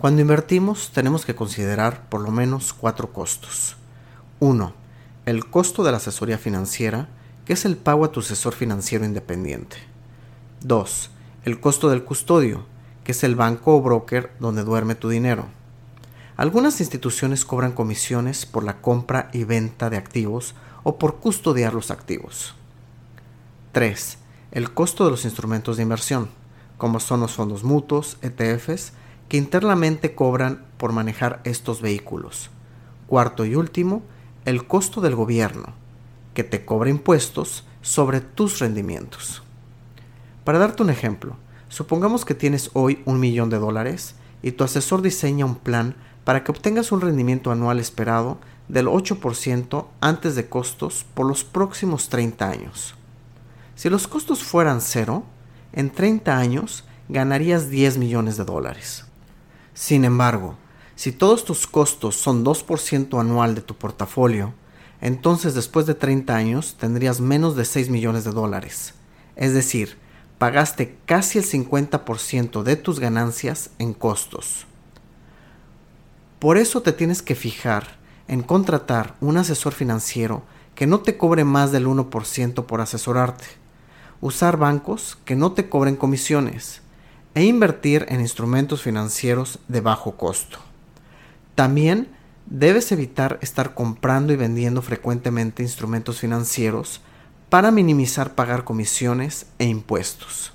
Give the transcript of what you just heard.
Cuando invertimos tenemos que considerar por lo menos cuatro costos. 1. El costo de la asesoría financiera, que es el pago a tu asesor financiero independiente. 2. El costo del custodio, que es el banco o broker donde duerme tu dinero. Algunas instituciones cobran comisiones por la compra y venta de activos o por custodiar los activos. 3. El costo de los instrumentos de inversión, como son los fondos mutuos, ETFs, que internamente cobran por manejar estos vehículos. Cuarto y último, el costo del gobierno, que te cobra impuestos sobre tus rendimientos. Para darte un ejemplo, supongamos que tienes hoy un millón de dólares y tu asesor diseña un plan para que obtengas un rendimiento anual esperado del 8% antes de costos por los próximos 30 años. Si los costos fueran cero, en 30 años ganarías 10 millones de dólares. Sin embargo, si todos tus costos son 2% anual de tu portafolio, entonces después de 30 años tendrías menos de 6 millones de dólares. Es decir, pagaste casi el 50% de tus ganancias en costos. Por eso te tienes que fijar en contratar un asesor financiero que no te cobre más del 1% por asesorarte, usar bancos que no te cobren comisiones e invertir en instrumentos financieros de bajo costo. También debes evitar estar comprando y vendiendo frecuentemente instrumentos financieros para minimizar pagar comisiones e impuestos.